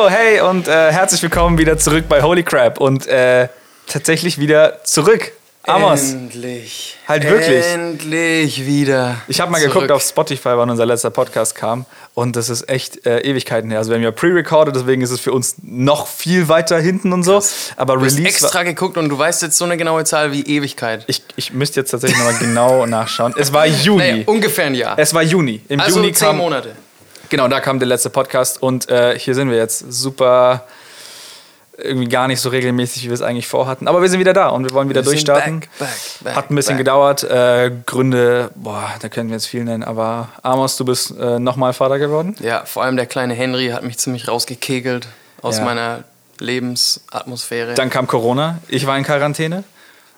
Yo, hey und äh, herzlich willkommen wieder zurück bei Holy Crap und äh, tatsächlich wieder zurück. Amos. Endlich. Halt wirklich. Endlich wieder. Ich habe mal zurück. geguckt auf Spotify, wann unser letzter Podcast kam und das ist echt äh, Ewigkeiten her. Also wir haben ja pre-recorded, deswegen ist es für uns noch viel weiter hinten und so. Aber Du hast Release extra war, geguckt und du weißt jetzt so eine genaue Zahl wie Ewigkeit. ich, ich müsste jetzt tatsächlich nochmal genau nachschauen. Es war Juni. Naja, ungefähr ein Jahr. es war Juni. Im also Juni zehn kam Monate. Genau, da kam der letzte Podcast und äh, hier sind wir jetzt. Super, irgendwie gar nicht so regelmäßig, wie wir es eigentlich vorhatten. Aber wir sind wieder da und wir wollen wieder Wir durchstarten. back, back, back, Hat ein bisschen gedauert. Äh, Gründe, boah, da können wir jetzt viel nennen. Aber Amos, du bist äh, nochmal Vater geworden. Ja, vor allem der kleine Henry hat mich ziemlich rausgekegelt aus Ja. meiner Lebensatmosphäre. Dann kam Corona. Ich war in Quarantäne.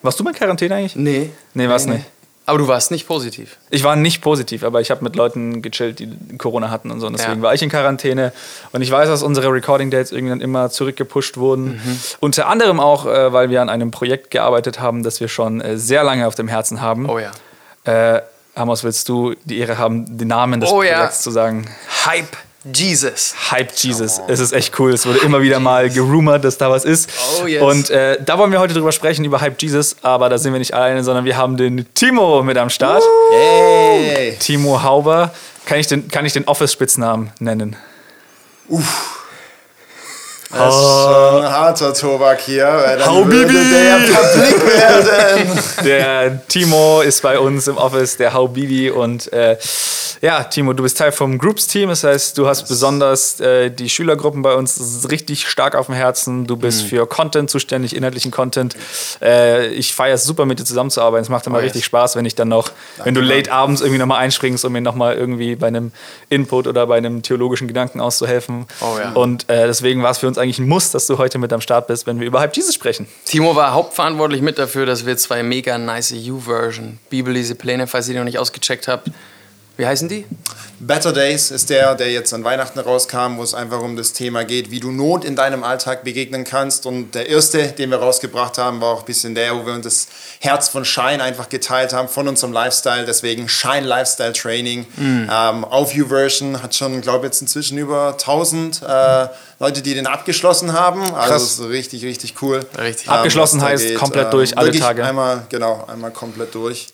Warst du mal in Quarantäne eigentlich? Nee. Nee, war's nicht. Aber du warst nicht positiv. Ich war nicht positiv, aber ich habe mit Leuten gechillt, die Corona hatten und so. Und deswegen Ja. war ich in Quarantäne. Und ich weiß, dass unsere Recording-Dates irgendwann immer zurückgepusht wurden. Mhm. Unter anderem auch, äh, weil wir an einem Projekt gearbeitet haben, das wir schon äh, sehr lange auf dem Herzen haben. Oh ja. Äh, Amos, willst du die Ehre haben, den Namen des Oh ja. Projekts zu sagen? Hype Jesus. Hype Jesus. Es ist echt cool. Es wurde immer wieder mal gerumort, dass da was ist. Oh, yes. Und äh, da wollen wir heute drüber sprechen, über Hype Jesus. Aber da sind wir nicht alleine, sondern wir haben den Timo mit am Start. Hey! Timo Hauber. Kann ich den, kann ich den Office-Spitznamen nennen? Das ist schon ein harter Tobak hier, weil dann Hau, würde Bibi! der publik werden. Der Timo ist bei uns im Office, der Haubibi. Und äh, ja, Timo, du bist Teil vom Groups-Team. Das heißt, du hast besonders äh, die Schülergruppen bei uns richtig stark auf dem Herzen. Du Mhm. bist für Content zuständig, inhaltlichen Content. Äh, ich feiere es super, mit dir zusammenzuarbeiten. Es macht immer Oh, yes. richtig Spaß, wenn ich dann noch, wenn du late abends irgendwie nochmal einspringst, um mir nochmal irgendwie bei einem Input oder bei einem theologischen Gedanken auszuhelfen. Oh ja. Und äh, deswegen war es für uns eigentlich ein Muss, dass du heute mit am Start bist, wenn wir über Hype Jesus sprechen. Timo war hauptverantwortlich mit dafür, dass wir zwei mega nice U-Version Bibellese Pläne, falls ihr die noch nicht ausgecheckt habt. Wie heißen die? Better Days ist der, der jetzt an Weihnachten rauskam, wo es einfach um das Thema geht, wie du Not in deinem Alltag begegnen kannst. Und der erste, den wir rausgebracht haben, war auch ein bisschen der, wo wir uns das Herz von Shine einfach geteilt haben, von unserem Lifestyle. Deswegen Shine Lifestyle Training ähm, auf YouVersion. Hat schon, glaube ich, jetzt inzwischen über 1000 äh, Leute, die den abgeschlossen haben. Also Krass. das ist richtig, richtig cool. Richtig. Abgeschlossen was da heißt komplett durch, alle wirklich Tage. Einmal, genau, einmal komplett durch.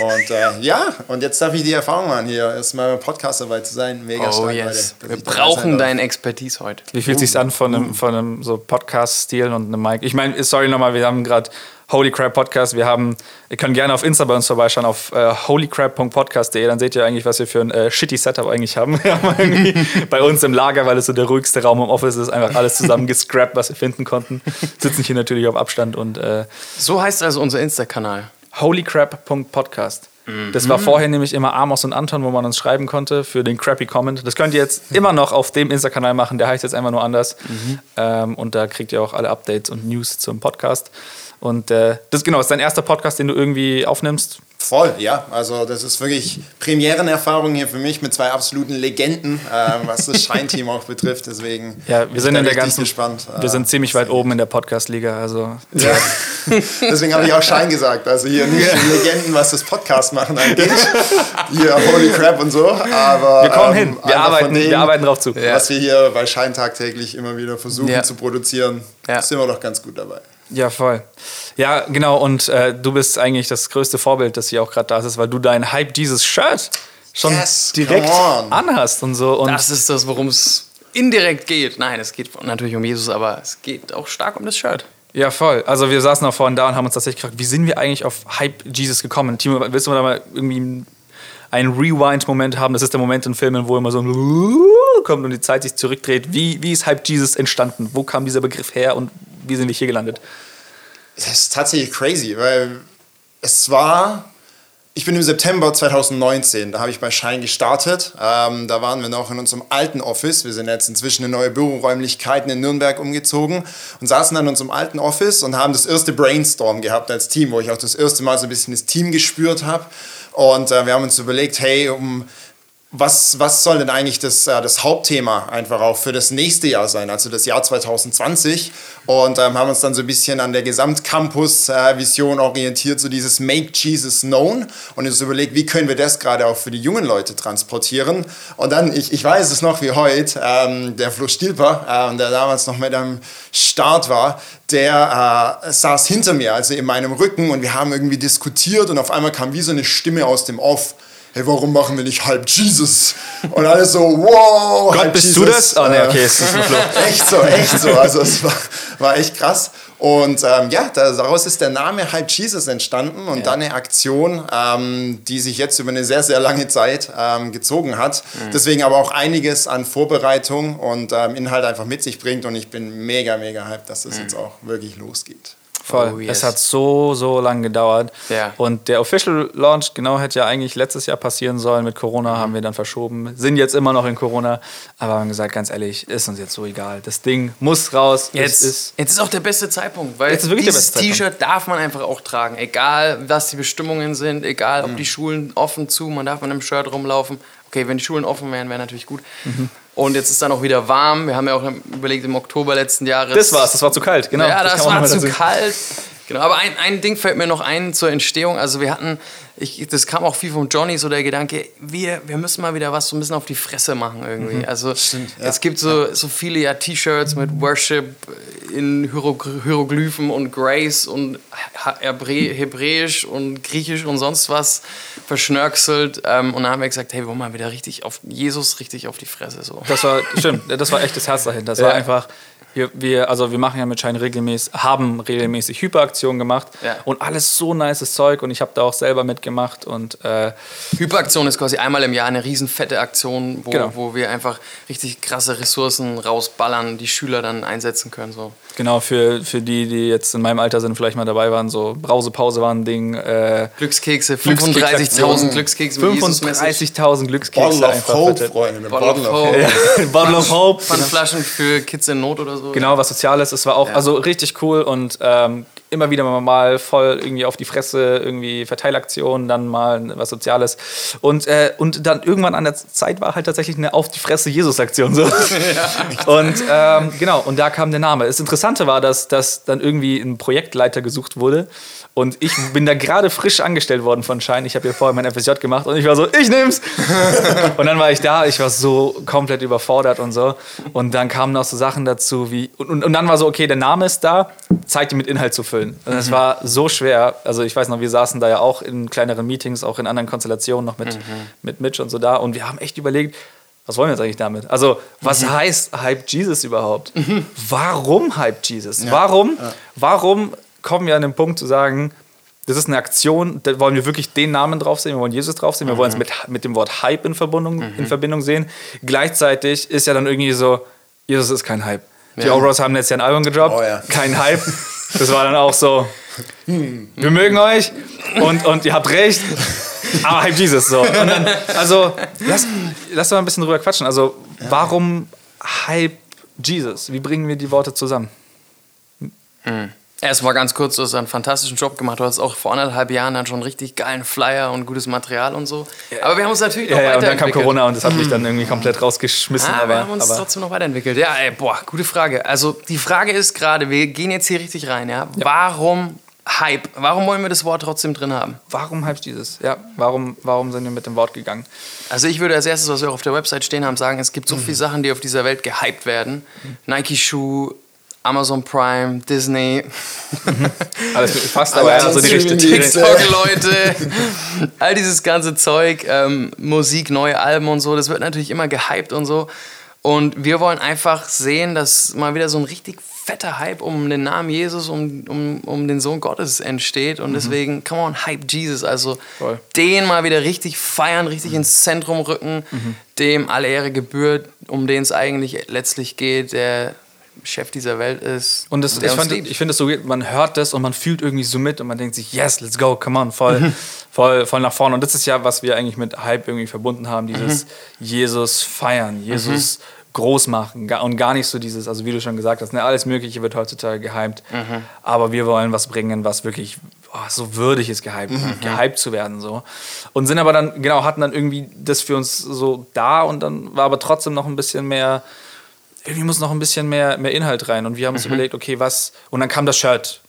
Und äh, ja, und jetzt darf ich die Erfahrung machen, hier erstmal Podcast dabei zu sein. Mega Oh stark, yes. Leute, Wir brauchen deine Expertise heute. Wie fühlt sich's an von einem, von einem so Podcast-Stil und einem Mic? Ich meine, sorry nochmal, wir haben gerade Holy Crap Podcast. Wir haben, ihr könnt gerne auf Insta bei uns vorbeischauen, auf äh, holycrap.podcast.de. Dann seht ihr eigentlich, was wir für ein äh, shitty Setup eigentlich haben. Wir haben irgendwie bei uns im Lager, weil es so der ruhigste Raum im Office ist, einfach alles zusammen gescrapped, was wir finden konnten. Sitzen hier natürlich auf Abstand und äh, So heißt also unser Insta-Kanal. holycrap.podcast. Das war vorher nämlich immer Amos und Anton, wo man uns schreiben konnte für den crappy Comment. Das könnt ihr jetzt immer noch auf dem Insta-Kanal machen, der heißt jetzt einfach nur anders. Ähm, und da kriegt ihr auch alle Updates und News zum Podcast. Und äh, das genau, ist dein erster Podcast, den du irgendwie aufnimmst. Voll, ja. Also das ist wirklich Premierenerfahrung hier für mich mit zwei absoluten Legenden, äh, was das Shine-Team auch betrifft. Deswegen Ja, wir sind in der ganzen. gespannt. Wir Äh, sind ziemlich weit oben in der Podcast-Liga. Also Ja. Deswegen habe ich auch Shine gesagt. Also hier nicht Legenden, was das Podcast machen angeht. Hier Holy Crap und so. Aber wir kommen ähm, hin. Wir arbeiten, dem, wir arbeiten drauf zu. was wir hier bei Shine tagtäglich immer wieder versuchen Ja. zu produzieren, sind wir doch ganz gut dabei. Ja, voll. Ja, genau. Und äh, du bist eigentlich das größte Vorbild, das hier auch gerade da ist, weil du dein Hype Jesus Shirt schon Yes, direkt anhast und so. Und Das ist das, worum es indirekt geht. Nein, es geht natürlich um Jesus, aber es geht auch stark um das Shirt. Ja, voll. Also wir saßen auch vorhin da und haben uns tatsächlich gefragt, wie sind wir eigentlich auf Hype Jesus gekommen? Timo, willst du da mal irgendwie einen Rewind-Moment haben? Das ist der Moment in Filmen, wo immer so ein kommt und die Zeit sich zurückdreht. Wie, wie ist Hype Jesus entstanden? Wo kam dieser Begriff her und wie sind wir hier gelandet? Das ist tatsächlich crazy, weil es war, ich bin im September 2019, da habe ich bei Shine gestartet. Ähm, da waren wir noch in unserem alten Office. Wir sind jetzt inzwischen in neue Büroräumlichkeiten in Nürnberg umgezogen und saßen dann in unserem alten Office und haben das erste Brainstorm gehabt als Team, wo ich auch das erste Mal so ein bisschen das Team gespürt habe. Und äh, wir haben uns überlegt, hey, um was, was soll denn eigentlich das, äh, das Hauptthema einfach auch für das nächste Jahr sein, also das Jahr 2020? Und ähm, haben uns dann so ein bisschen an der Gesamtcampus-Vision orientiert, so dieses Make Jesus Known und uns überlegt, wie können wir das gerade auch für die jungen Leute transportieren. Und dann, ich, ich weiß es noch wie heute, ähm, der Flo Stilper, äh, der damals noch mit am Start war, der äh, saß hinter mir, also in meinem Rücken und wir haben irgendwie diskutiert und auf einmal kam wie so eine Stimme aus dem Off hey, warum machen wir nicht halb Jesus? Und alle so, wow, Gott, bist Jesus. du das? Oh, nee, okay, es ist ein Flo. echt so, echt so. Also es war, war echt krass. Und ähm, ja, daraus ist der Name Halb Jesus entstanden und dann eine Aktion, ähm, die sich jetzt über eine sehr, sehr lange Zeit ähm, gezogen hat. Deswegen aber auch einiges an Vorbereitung und ähm, Inhalt einfach mit sich bringt. Und ich bin mega, mega hyped, dass das jetzt auch wirklich losgeht. Voll. Oh, yes. Es hat so, so lange gedauert. Ja. Und der Official Launch, genau, hätte ja eigentlich letztes Jahr passieren sollen. Mit Corona haben wir dann verschoben. Sind jetzt immer noch in Corona. Aber haben gesagt, ganz ehrlich, ist uns jetzt so egal. Das Ding muss raus. Jetzt Es ist, jetzt ist auch der beste Zeitpunkt, weil Jetzt ist wirklich dieses. T-Shirt darf man einfach auch tragen. Egal, was die Bestimmungen sind, egal, ob die Schulen offen zu, man darf mit einem Shirt rumlaufen. Okay, wenn die Schulen offen wären, wäre natürlich gut. Mhm. Und jetzt ist dann auch wieder warm. Wir haben ja auch überlegt, im Oktober letzten Jahres. Das war's, das war zu kalt, genau. Ja, das, man war zu kalt. Genau, aber ein, ein Ding fällt mir noch ein zur Entstehung. Also wir hatten, ich, das kam auch viel von Johnny, so der Gedanke, wir, wir müssen mal wieder was so ein bisschen auf die Fresse machen irgendwie. Mhm. Also es gibt so, so viele ja T-Shirts mit Worship in Hierogly- Hieroglyphen und Grace und Hebräisch und Griechisch und sonst was verschnörkelt. Ähm, und dann haben wir gesagt, hey, wir wollen mal wieder richtig auf Jesus richtig auf die Fresse. So. Das war, stimmt, das war echt das Herz dahinter. Das war Ja. einfach, wir, wir, also wir machen ja mit Schein regelmäßig, haben regelmäßig Hyperaktionen gemacht Ja. und alles so nices Zeug und ich habe da auch selber mitgemacht und äh, Hyperaktion ist quasi einmal im Jahr eine riesen fette Aktion, wo, Genau. wo wir einfach richtig krasse Ressourcen rausballern, die Schüler dann einsetzen können. So. genau für, für die, die jetzt in meinem Alter sind, vielleicht mal dabei waren, so Brausepause war ein Ding, äh, Glückskekse, Glückskeks- 35.000 Glückskekse mit Jesus-Message. 35.000 Glückskekse Bottle of Hope. Freunde. Bottle of Hope. Hope. Bottle of Hope. Pfandflaschen für Kids in Not oder so. Genau, was Soziales. Es war auch Ja. also richtig cool und ähm, immer wieder mal voll irgendwie auf die Fresse, irgendwie Verteilaktionen, dann mal was Soziales. Und, äh, und dann irgendwann an der Zeit war halt tatsächlich eine Auf die Fresse Jesus-Aktion. So. Und ähm, genau, und da kam der Name. Das Interessante war, dass, dass dann irgendwie ein Projektleiter gesucht wurde. Und ich bin da gerade frisch angestellt worden von Schein. Ich habe ja vorher mein FSJ gemacht und ich war so, ich nehm's. und dann war ich da, ich war so komplett überfordert und so. Und dann kamen noch so Sachen dazu wie. Und, und, und dann war so, okay, der Name ist da, Zeit, die mit Inhalt zu füllen. Und es war so schwer. Also ich weiß noch, wir saßen da ja auch in kleineren Meetings, auch in anderen Konstellationen noch mit, mit Mitch und so da. Und wir haben echt überlegt, was wollen wir jetzt eigentlich damit? Also, was heißt Hype Jesus überhaupt? Warum Hype Jesus? Warum, warum kommen wir an den Punkt zu sagen, das ist eine Aktion, da wollen wir wirklich den Namen drauf sehen, wir wollen Jesus drauf sehen, wir wollen es mit, mit dem Wort Hype in Verbindung, in Verbindung sehen. Gleichzeitig ist ja dann irgendwie so, Jesus ist kein Hype. Die Ja. Auros haben jetzt ja ein Album gedroppt, Oh ja. kein Hype. Das war dann auch so, wir mögen euch und, und ihr habt recht, aber Hype Jesus so. Dann, also, lass, lass mal ein bisschen drüber quatschen. Also, warum Hype Jesus? Wie bringen wir die Worte zusammen? Erstmal ganz kurz, du hast einen fantastischen Job gemacht. Du hast auch vor anderthalb Jahren dann schon einen richtig geilen Flyer und gutes Material und so. Aber wir haben uns natürlich noch Ja, ja, und dann kam weiterentwickelt. Corona und das hat mich dann irgendwie komplett rausgeschmissen. Ah, aber, wir haben uns aber trotzdem noch weiterentwickelt. Ja, ey, boah, gute Frage. Also die Frage ist gerade, wir gehen jetzt hier richtig rein, ja? Warum Hype? Warum wollen wir das Wort trotzdem drin haben? warum Hype Jesus? Ja, warum, warum sind wir mit dem Wort gegangen? Also ich würde als erstes, was wir auch auf der Website stehen haben, sagen, es gibt so viele Sachen, die auf dieser Welt gehypt werden. Nike-Schuh, Amazon Prime, Disney, Alles fast, Aber aber ja, ja, so die Streaming- richtige Dienste. TikTok-Leute, all dieses ganze Zeug, ähm, Musik, neue Alben und so, das wird natürlich immer gehypt und so. Und wir wollen einfach sehen, dass mal wieder so ein richtig fetter Hype um den Namen Jesus, um, um, um den Sohn Gottes entsteht. Und deswegen, come on, Hype Jesus. Also Voll. den mal wieder richtig feiern, richtig ins Zentrum rücken, dem alle Ehre gebührt, um den es eigentlich letztlich geht, der Chef dieser Welt ist. Und das, der ich, fand, ich finde es so, man hört das und man fühlt irgendwie so mit und man denkt sich, yes, let's go, come on, voll, voll, voll nach vorne. Und das ist ja, was wir eigentlich mit Hype irgendwie verbunden haben, dieses Jesus feiern, Jesus groß machen und gar nicht so dieses, also wie du schon gesagt hast, ne, alles Mögliche wird heutzutage gehypt, aber wir wollen was bringen, was wirklich oh, so würdig ist, gehypt, mhm. gehypt zu werden. So. Und sind aber dann, genau, hatten dann irgendwie das für uns so da und dann war aber trotzdem noch ein bisschen mehr, irgendwie muss noch ein bisschen mehr, mehr Inhalt rein. Und wir haben uns mhm. überlegt, okay, was. Und dann kam das Shirt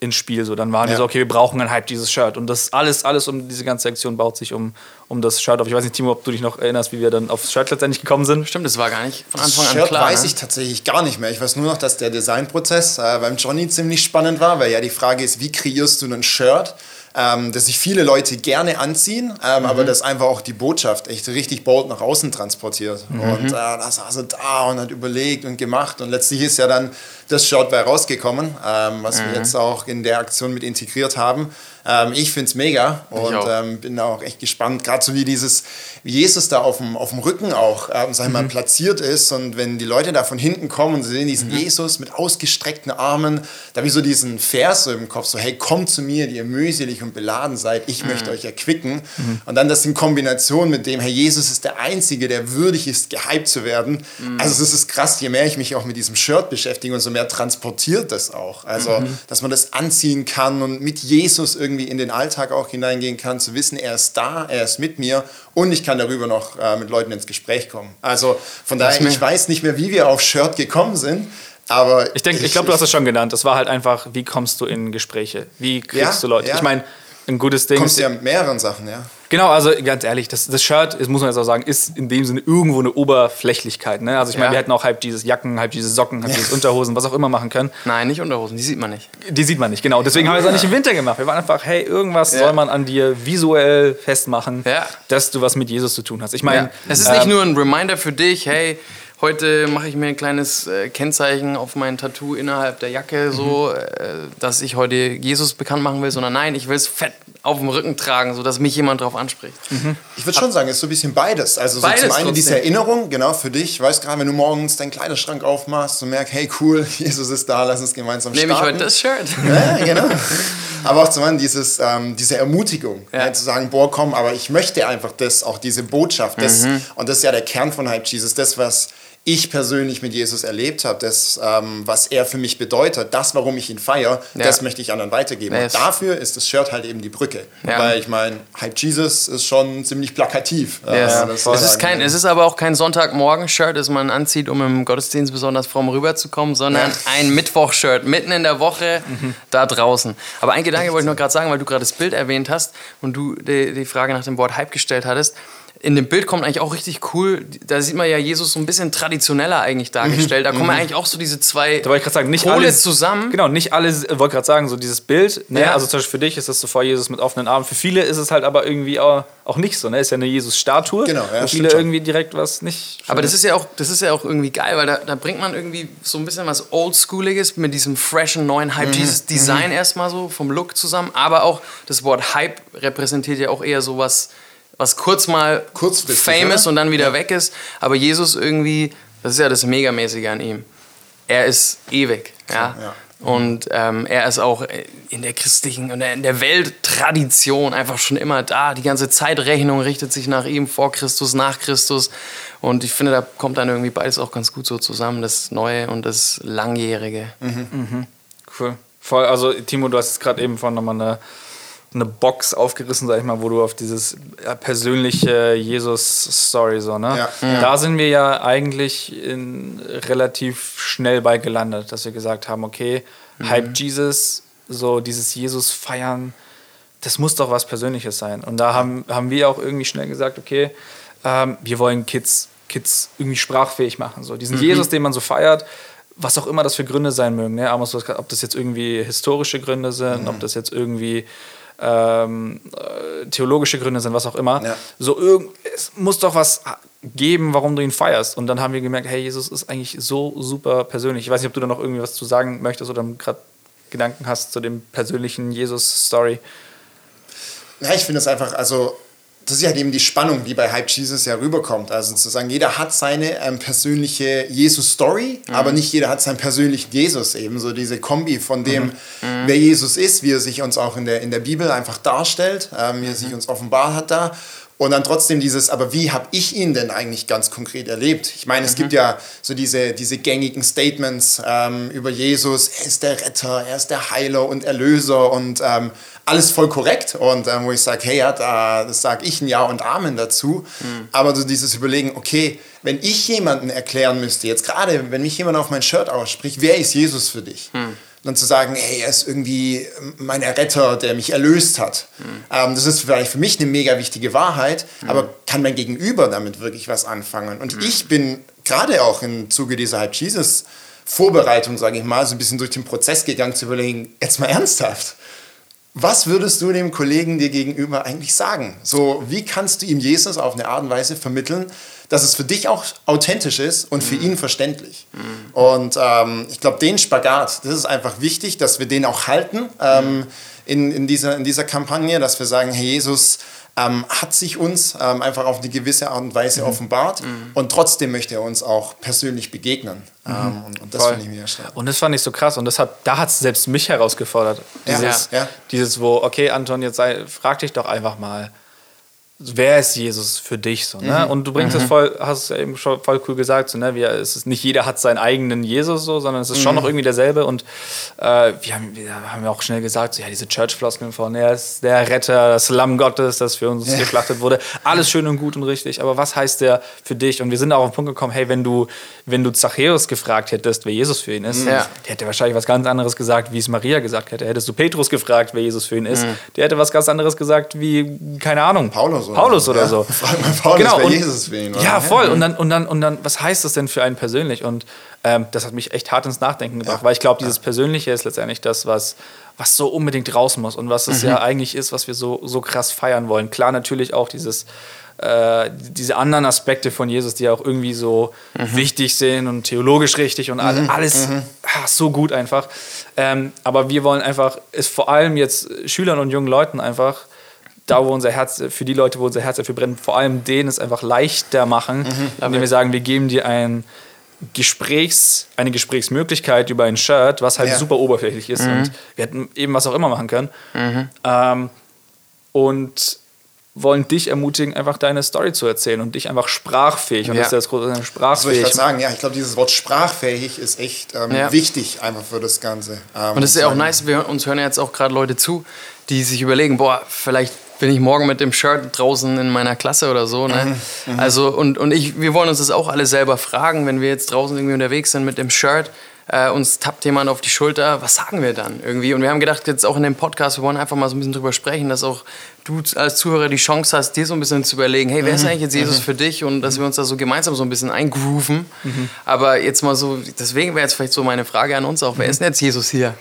ins Spiel. So, dann waren ja. wir so, okay, wir brauchen ein Hype, dieses Shirt. Und das alles, alles um diese ganze Sektion baut sich um, um das Shirt auf. Ich weiß nicht, Timo, ob du dich noch erinnerst, wie wir dann aufs Shirt letztendlich gekommen sind. Stimmt, das war gar nicht von Anfang an Shirt klar. weiß ne? ich tatsächlich gar nicht mehr. Ich weiß nur noch, dass der Designprozess äh, beim Johnny ziemlich spannend war, weil ja die Frage ist, wie kreierst du ein Shirt? Ähm, das sich viele Leute gerne anziehen, ähm, mhm. aber das einfach auch die Botschaft echt richtig bold nach außen transportiert. Mhm. Und äh, da saß er da und hat überlegt und gemacht und letztlich ist ja dann das Shirt bei rausgekommen, ähm, was mhm. wir jetzt auch in der Aktion mit integriert haben. Ähm, ich finde es mega und ähm, bin auch echt gespannt, gerade so wie dieses, wie Jesus da auf dem, auf dem Rücken auch, ähm, sag ich mal, mhm. platziert ist und wenn die Leute da von hinten kommen und sie sehen diesen mhm. Jesus mit ausgestreckten Armen, da habe ich so diesen Vers so im Kopf, so hey, kommt zu mir, die ihr mühselig und beladen seid, ich mhm. möchte euch erquicken. Mhm. Und dann das in Kombination mit dem, Herr Jesus ist der Einzige, der würdig ist, gehypt zu werden. Mhm. Also es ist krass, je mehr ich mich auch mit diesem Shirt beschäftige, und so mehr transportiert das auch. Also, dass man das anziehen kann und mit Jesus irgendwie irgendwie in den Alltag auch hineingehen kann, zu wissen, er ist da, er ist mit mir und ich kann darüber noch äh, mit Leuten ins Gespräch kommen. Also von daher, ich weiß nicht mehr, wie wir auf Shirt gekommen sind. Aber ich denke, ich, ich glaube, du hast es schon genannt. Das war halt einfach, wie kommst du in Gespräche? Wie kriegst ja, du Leute? Ja. Ich meine, ein gutes Ding. Kommst du ja mit mehreren Sachen, ja. Genau, also ganz ehrlich, das, das Shirt, das muss man jetzt auch sagen, ist in dem Sinne irgendwo eine Oberflächlichkeit. Ne? Also ich meine, ja. wir hätten auch halb dieses Jacken, halb diese Socken, halb ja. dieses Unterhosen, was auch immer machen können. Nein, nicht Unterhosen, die sieht man nicht. Die sieht man nicht, genau. Deswegen haben wir es auch nicht im Winter gemacht. Wir waren einfach, hey, irgendwas soll man an dir visuell festmachen, dass du was mit Jesus zu tun hast. Ich meine, es ist nicht ähm, nur ein Reminder für dich, hey, Heute mache ich mir ein kleines äh, Kennzeichen auf mein Tattoo innerhalb der Jacke, so, mhm. äh, dass ich heute Jesus bekannt machen will, sondern nein, ich will es fett auf dem Rücken tragen, sodass mich jemand darauf anspricht. Mhm. Ich würde schon sagen, es ist so ein bisschen beides. Also so beides zum einen trotzdem. diese Erinnerung, genau für dich. Ich weiß gerade, wenn du morgens deinen Kleiderschrank aufmachst und merkst, hey cool, Jesus ist da, lass uns gemeinsam Nehme starten. Nehme ich heute das Shirt. Ja, genau. aber auch zum anderen dieses, ähm, diese Ermutigung, ja. Ja, zu sagen, boah, komm, aber ich möchte einfach das, auch diese Botschaft. Das, mhm. Und das ist ja der Kern von Hype Jesus, das, was ich persönlich mit Jesus erlebt habe, das, ähm, was er für mich bedeutet, das, warum ich ihn feiere, ja. das möchte ich anderen weitergeben. Yes. Und dafür ist das Shirt halt eben die Brücke. Ja. Weil ich meine, Hype Jesus ist schon ziemlich plakativ. Yes. Ja, es, ist kein, es ist aber auch kein Sonntagmorgen-Shirt, das man anzieht, um im Gottesdienst besonders fromm rüberzukommen, sondern ein Mittwoch-Shirt mitten in der Woche mhm. da draußen. Aber ein Gedanke wollte ich noch gerade sagen, weil du gerade das Bild erwähnt hast und du die, die Frage nach dem Wort Hype gestellt hattest in dem Bild kommt eigentlich auch richtig cool, da sieht man ja Jesus so ein bisschen traditioneller eigentlich dargestellt. Da kommen mhm. eigentlich auch so diese zwei da wollte ich gerade sagen, nicht Pole alles, zusammen. Genau, nicht alle, wollte gerade sagen, so dieses Bild, ne? Ja. also zum Beispiel für dich ist das so vor Jesus mit offenen Armen. Für viele ist es halt aber irgendwie auch, auch nicht so, ne? Ist ja eine Jesus-Statue. Genau, ja, viele irgendwie direkt was nicht. Aber das ist ja auch, das ist ja auch irgendwie geil, weil da, da bringt man irgendwie so ein bisschen was Oldschooliges mit diesem freshen neuen Hype, mhm. Jesus Design mhm. erstmal so vom Look zusammen, aber auch das Wort Hype repräsentiert ja auch eher sowas was kurz mal famous oder? und dann wieder ja. weg ist. Aber Jesus irgendwie, das ist ja das Megamäßige an ihm. Er ist ewig. Ja. ja. Und ähm, er ist auch in der christlichen und in der Welttradition einfach schon immer da. Die ganze Zeitrechnung richtet sich nach ihm, vor Christus, nach Christus. Und ich finde, da kommt dann irgendwie beides auch ganz gut so zusammen, das Neue und das Langjährige. Mhm. Mhm. Cool. Voll, also Timo, du hast gerade eben von nochmal eine eine Box aufgerissen, sag ich mal, wo du auf dieses persönliche Jesus-Story so, ne? Ja, ja. Da sind wir ja eigentlich in, relativ schnell bei gelandet, dass wir gesagt haben, okay, mhm. Hype Jesus, so dieses Jesus feiern, das muss doch was Persönliches sein. Und da haben, haben wir auch irgendwie schnell gesagt, okay, ähm, wir wollen Kids, Kids irgendwie sprachfähig machen. So diesen mhm. Jesus, den man so feiert, was auch immer das für Gründe sein mögen. Ne? ob das jetzt irgendwie historische Gründe sind, mhm. ob das jetzt irgendwie ähm, äh, theologische Gründe sind, was auch immer. Ja. So irgend, es muss doch was geben, warum du ihn feierst. Und dann haben wir gemerkt, hey, Jesus ist eigentlich so super persönlich. Ich weiß nicht, ob du da noch irgendwie was zu sagen möchtest oder gerade Gedanken hast zu dem persönlichen Jesus-Story. Ja, ich finde es einfach, also das ist ja halt eben die Spannung, die bei Hype Jesus ja rüberkommt. Also sozusagen, jeder hat seine ähm, persönliche Jesus-Story, mhm. aber nicht jeder hat seinen persönlichen Jesus eben. So diese Kombi von dem, mhm. mhm. wer Jesus ist, wie er sich uns auch in der, in der Bibel einfach darstellt, ähm, wie er sich mhm. uns offenbar hat da Und dann trotzdem dieses, aber wie habe ich ihn denn eigentlich ganz konkret erlebt? Ich meine, es gibt ja so diese, diese gängigen Statements ähm, über Jesus, er ist der Retter, er ist der Heiler und Erlöser und ähm, alles voll korrekt. Und ähm, wo ich sage, hey, ja, da, das sage ich ein Ja und Amen dazu. Mhm. Aber so dieses Überlegen, okay, wenn ich jemanden erklären müsste, jetzt gerade, wenn mich jemand auf mein Shirt ausspricht, wer ist Jesus für dich? Mhm dann zu sagen, hey, er ist irgendwie mein Retter, der mich erlöst hat. Mhm. Ähm, das ist vielleicht für mich eine mega wichtige Wahrheit, mhm. aber kann mein Gegenüber damit wirklich was anfangen? Und mhm. ich bin gerade auch im Zuge dieser Hype Jesus Vorbereitung, sage ich mal, so ein bisschen durch den Prozess gegangen zu überlegen, jetzt mal ernsthaft. Was würdest du dem Kollegen dir gegenüber eigentlich sagen? So, wie kannst du ihm Jesus auf eine Art und Weise vermitteln, dass es für dich auch authentisch ist und für mhm. ihn verständlich. Mhm. Und ähm, ich glaube, den Spagat, das ist einfach wichtig, dass wir den auch halten ähm, mhm. in, in, dieser, in dieser Kampagne, dass wir sagen, hey Jesus, ähm, hat sich uns ähm, einfach auf eine gewisse Art und Weise mhm. offenbart mhm. und trotzdem möchte er uns auch persönlich begegnen. Mhm. Ähm, und, und, das finde ich mega stark. Und das fand ich so krass und das hat, da hat es selbst mich herausgefordert. Dieses, ja, ja. dieses, wo, okay, Anton, jetzt sei, frag dich doch einfach mal, wer ist Jesus für dich so, ne? Mhm. Und du bringst es mhm. voll, hast es ja eben schon voll cool gesagt, so, ne? Wir, es ist nicht jeder hat seinen eigenen Jesus so, sondern es ist mhm. schon noch irgendwie derselbe. Und äh, wir, haben, wir haben ja auch schnell gesagt, so, ja, diese Church-Floskeln von, er ist der Retter, das Lamm Gottes, das für uns ja. geschlachtet wurde. Alles schön und gut und richtig, aber was heißt der für dich? Und wir sind auch auf den Punkt gekommen, hey, wenn du, wenn du Zachäus gefragt hättest, wer Jesus für ihn ist, ja. der hätte wahrscheinlich was ganz anderes gesagt, wie es Maria gesagt hätte. Hättest du Petrus gefragt, wer Jesus für ihn ist, mhm. der hätte was ganz anderes gesagt, wie, keine Ahnung, Paulus so. Paulus oder ja, so. Paulus genau, und, Jesus für ihn. Ja, voll. Und dann, und, dann, und dann, was heißt das denn für einen persönlich? Und ähm, das hat mich echt hart ins Nachdenken gebracht, ja. weil ich glaube, dieses Persönliche ist letztendlich das, was, was so unbedingt raus muss und was es mhm. ja eigentlich ist, was wir so, so krass feiern wollen. Klar, natürlich auch dieses äh, diese anderen Aspekte von Jesus, die auch irgendwie so mhm. wichtig sind und theologisch richtig und mhm. alles mhm. ach, so gut einfach. Ähm, aber wir wollen einfach, es vor allem jetzt Schülern und jungen Leuten einfach da, wo unser Herz, für die Leute, wo unser Herz dafür brennt, vor allem denen es einfach leichter machen, mhm, indem wir sagen, wir geben dir ein Gesprächs, eine Gesprächsmöglichkeit über ein Shirt, was halt ja. super oberflächlich ist mhm. und wir hätten eben was auch immer machen können. Mhm. Ähm, und wollen dich ermutigen, einfach deine Story zu erzählen und dich einfach sprachfähig. Und ja. das ist das große sprachfähig. Das ich sagen, ja, ich glaube, dieses Wort sprachfähig ist echt ähm, ja. wichtig einfach für das Ganze. Ähm, und es ist ja auch nice, wir uns hören jetzt auch gerade Leute zu, die sich überlegen, boah, vielleicht bin ich morgen mit dem Shirt draußen in meiner Klasse oder so. Ne? Mhm, mhm, also und, und ich, wir wollen uns das auch alle selber fragen, wenn wir jetzt draußen irgendwie unterwegs sind mit dem Shirt. Äh, uns tappt jemand auf die Schulter, was sagen wir dann irgendwie? Und wir haben gedacht, jetzt auch in dem Podcast, wir wollen einfach mal so ein bisschen drüber sprechen, dass auch du als Zuhörer die Chance hast, dir so ein bisschen zu überlegen, hey, wer ist mhm, eigentlich jetzt Jesus mhm. für dich? Und dass wir uns da so gemeinsam so ein bisschen eingrooven. Mhm. Aber jetzt mal so, deswegen wäre jetzt vielleicht so meine Frage an uns auch, wer ist denn jetzt Jesus hier?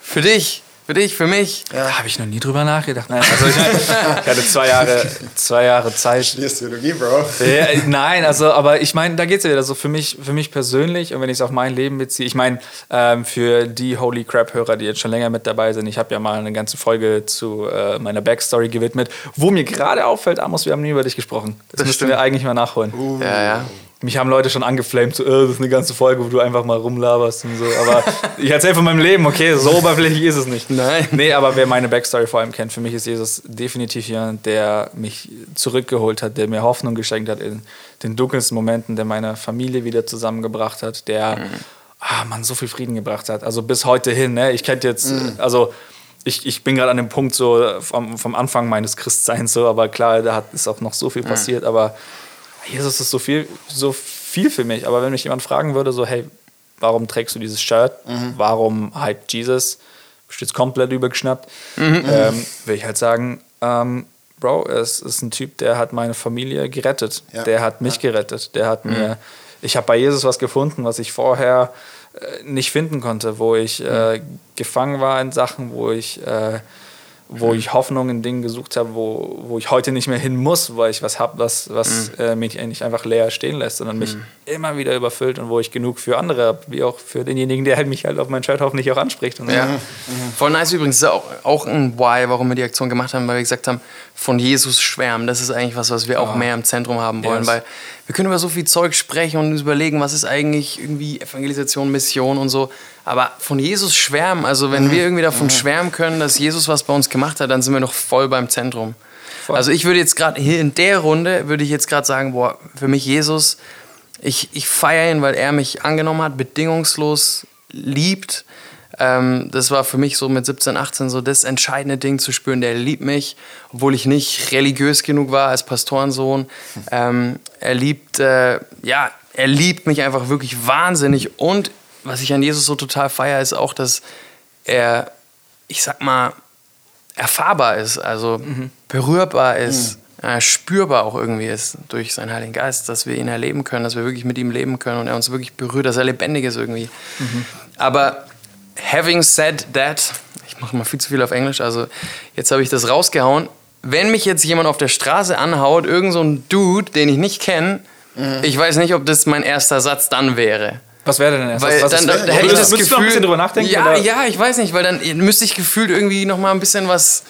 Für dich? Für dich, für mich. Ja. Da habe ich noch nie drüber nachgedacht. Nein, also ich, ich hatte zwei Jahre, zwei Jahre Zeit. Studierst Theologie, Bro. Ja, nein, also, aber ich meine, da geht es ja wieder so für mich, für mich persönlich und wenn ich es auf mein Leben beziehe. Ich meine, ähm, für die Holy Crap-Hörer, die jetzt schon länger mit dabei sind, ich habe ja mal eine ganze Folge zu äh, meiner Backstory gewidmet, wo mir gerade auffällt, Amos, wir haben nie über dich gesprochen. Das, das müssten wir eigentlich mal nachholen. Uh. Ja, ja mich haben Leute schon angeflamed, so, äh, das ist eine ganze Folge, wo du einfach mal rumlaberst und so. Aber ich erzähle von meinem Leben, okay, so oberflächlich ist es nicht. Nein. Nee, aber wer meine Backstory vor allem kennt, für mich ist Jesus definitiv jemand, der mich zurückgeholt hat, der mir Hoffnung geschenkt hat in den dunkelsten Momenten, der meine Familie wieder zusammengebracht hat, der, mhm. ah, man, so viel Frieden gebracht hat. Also bis heute hin, ne? Ich kenne jetzt, mhm. also ich, ich bin gerade an dem Punkt so vom, vom Anfang meines Christseins so, aber klar, da hat, ist auch noch so viel mhm. passiert, aber Jesus ist so viel, so viel für mich. Aber wenn mich jemand fragen würde, so, hey, warum trägst du dieses Shirt? Mhm. Warum hype Jesus? Bist jetzt komplett übergeschnappt? Mhm. Ähm, will ich halt sagen, ähm, Bro, es ist ein Typ, der hat meine Familie gerettet. Ja. Der hat mich ja. gerettet. Der hat mhm. mir, ich habe bei Jesus was gefunden, was ich vorher äh, nicht finden konnte, wo ich äh, mhm. gefangen war in Sachen, wo ich äh, wo ich Hoffnung in Dingen gesucht habe, wo, wo ich heute nicht mehr hin muss, weil ich was habe, was, was mhm. äh, mich nicht einfach leer stehen lässt, sondern mich mhm. Immer wieder überfüllt und wo ich genug für andere habe, wie auch für denjenigen, der halt mich halt auf mein Shirt hoffentlich auch anspricht. Und ja. Mhm. Voll nice übrigens, das ist auch, auch ein Why, warum wir die Aktion gemacht haben, weil wir gesagt haben, von Jesus schwärmen, das ist eigentlich was, was wir auch oh. mehr im Zentrum haben wollen, yes. weil wir können über so viel Zeug sprechen und uns überlegen, was ist eigentlich irgendwie Evangelisation, Mission und so. Aber von Jesus schwärmen, also wenn mhm. wir irgendwie davon mhm. schwärmen können, dass Jesus was bei uns gemacht hat, dann sind wir noch voll beim Zentrum. voll. Also ich würde jetzt gerade hier in der Runde, würde ich jetzt gerade sagen, boah, für mich Jesus, ich, ich feiere ihn, weil er mich angenommen hat, bedingungslos liebt. Ähm, das war für mich so mit 17, 18 so das entscheidende Ding zu spüren, der liebt mich, obwohl ich nicht religiös genug war als Pastorensohn. Ähm, er liebt, äh, ja, er liebt mich einfach wirklich wahnsinnig. Und was ich an Jesus so total feiere, ist auch, dass er, ich sag mal, erfahrbar ist, also berührbar ist, äh, spürbar auch irgendwie ist durch seinen Heiligen Geist, dass wir ihn erleben können, dass wir wirklich mit ihm leben können und er uns wirklich berührt, dass er lebendig ist irgendwie. Aber having said that, ich mache mal viel zu viel auf Englisch, also jetzt habe ich das rausgehauen. Wenn mich jetzt jemand auf der Straße anhaut, irgend so ein Dude, den ich nicht kenne, ich weiß nicht, ob das mein erster Satz dann wäre. Was wäre denn erst? Weil was, was dann, ist- dann, da hätte ich das Würdest du Gefühl, noch ein bisschen drüber nachdenken? Ja, oder? ja, ich weiß nicht, weil dann müsste ich gefühlt irgendwie noch mal ein bisschen was,